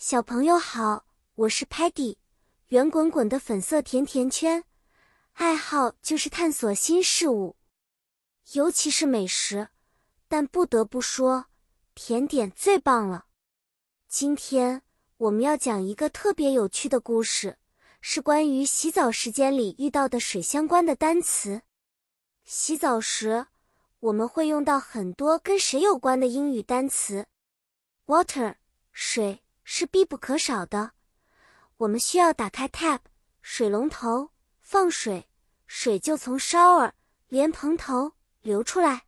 小朋友好，我是 Patty，圆滚滚的粉色甜甜圈，爱好就是探索新事物，尤其是美食。但不得不说，甜点最棒了。今天我们要讲一个特别有趣的故事，是关于洗澡时间里遇到的水相关的单词。洗澡时，我们会用到很多跟水有关的英语单词，water 水。是必不可少的。我们需要打开 tap 水龙头放水，水就从 shower 莲蓬头流出来。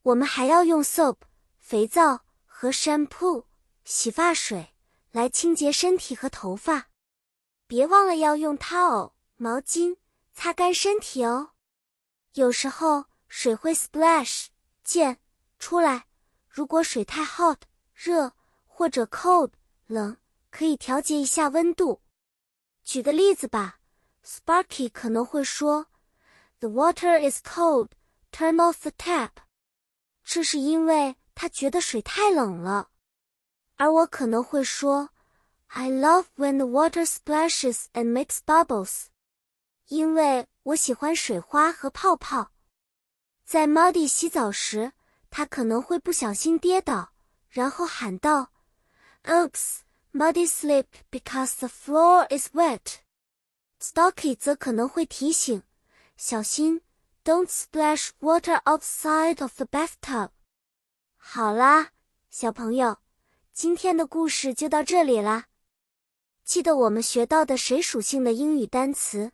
我们还要用 soap 肥皂和 shampoo 洗发水来清洁身体和头发。别忘了要用 towel 毛巾擦干身体哦。有时候水会 splash 溅出来，如果水太 hot 热或者 cold。冷，可以调节一下温度。举个例子吧，Sparky 可能会说：“The water is cold. Turn off the tap.” 这是因为他觉得水太冷了。而我可能会说：“I love when the water splashes and makes bubbles.” 因为我喜欢水花和泡泡。在 Muddy 洗澡时，他可能会不小心跌倒，然后喊道。Oops, muddy slip because the floor is wet. Stocky 则可能会提醒，小心，Don't splash water outside of the bathtub. 好啦，小朋友，今天的故事就到这里啦。记得我们学到的水属性的英语单词：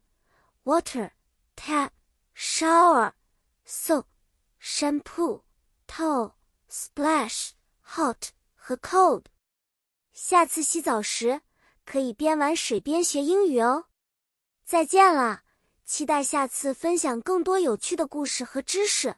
water、tap、shower、soap、shampoo、towel、splash、hot 和 cold。 下次洗澡时可以边玩水边学英语哦！再见了，期待下次分享更多有趣的故事和知识。